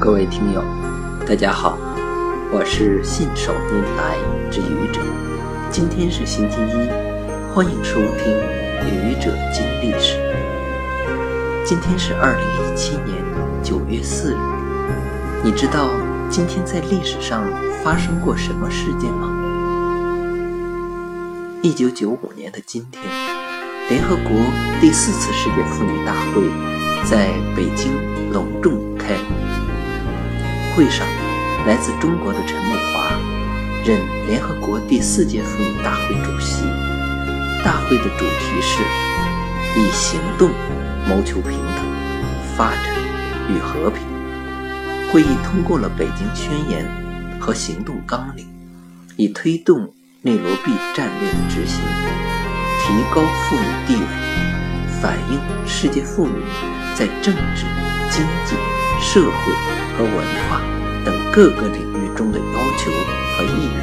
各位听友，大家好，我是信手拈来之愚者。今天是星期一，欢迎收听《愚者经历史》。今天是二零一七年九月四日。你知道今天在历史上发生过什么事件吗？一九九五年的今天，联合国第四次世界妇女大会在北京隆重开幕。会上，来自中国的陈慕华任联合国第四届妇女大会主席。大会的主题是以行动谋求平等、发展与和平。会议通过了《北京宣言》和行动纲领，以推动内罗毕战略的执行，提高妇女地位，反映世界妇女在政治、经济。社会和文化等各个领域中的要求和意愿。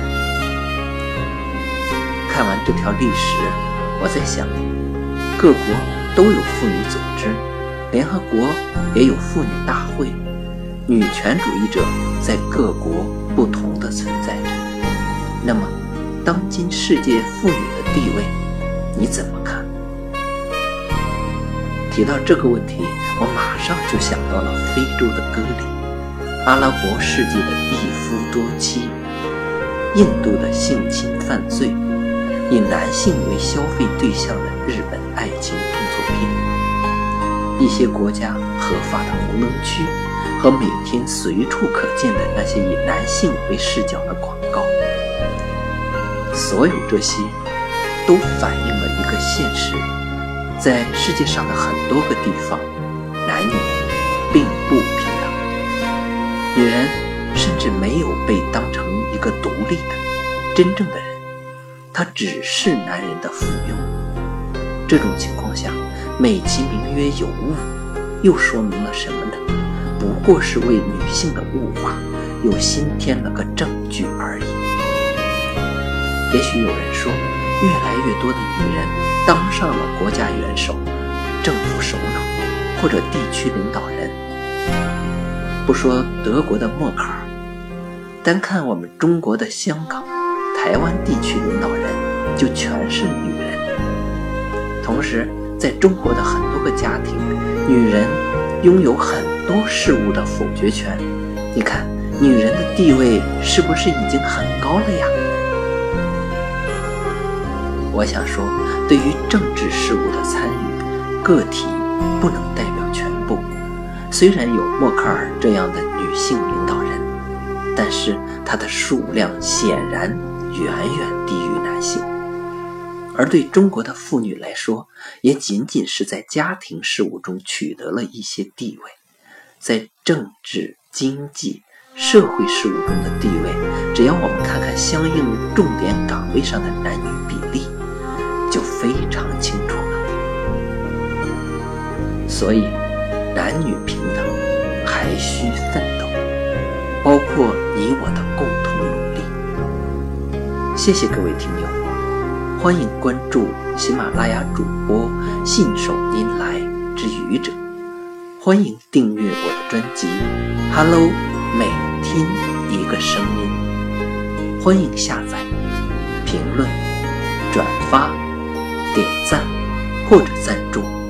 看完这条历史，我在想，各国都有妇女组织，联合国也有妇女大会，女权主义者在各国不同的存在着。那么，当今世界妇女的地位，你怎么看？提到这个问题，我马上就想到了非洲的割礼、阿拉伯世界的一夫多妻、印度的性侵犯罪、以男性为消费对象的日本爱情动作片、一些国家合法的红灯区和每天随处可见的那些以男性为视角的广告。所有这些，都反映了一个现实。在世界上的很多个地方，男女并不平等，女人甚至没有被当成一个独立的、真正的人，她只是男人的附庸。这种情况下，美其名曰有物，又说明了什么呢？不过是为女性的物化又新添了个证据而已。也许有人说，越来越多的女人。当上了国家元首、政府首脑或者地区领导人，不说德国的默克尔，单看我们中国的香港、台湾地区领导人，就全是女人。同时，在中国的很多个家庭，女人拥有很多事物的否决权。你看，女人的地位是不是已经很高了呀？我想说，对于政治事务的参与，个体不能代表全部。虽然有默克尔这样的女性领导人，但是她的数量显然远远低于男性。而对中国的妇女来说，也仅仅是在家庭事务中取得了一些地位，在政治、经济、社会事务中的地位，只要我们看看相应重点岗位上的男女比例。就非常清楚了。所以，男女平等还需奋斗，包括你我的共同努力。谢谢各位听友，欢迎关注喜马拉雅主播信手拈来之愚者，欢迎订阅我的专辑《Hello》，每天一个声音，欢迎下载、评论、转发。点赞或者赞助。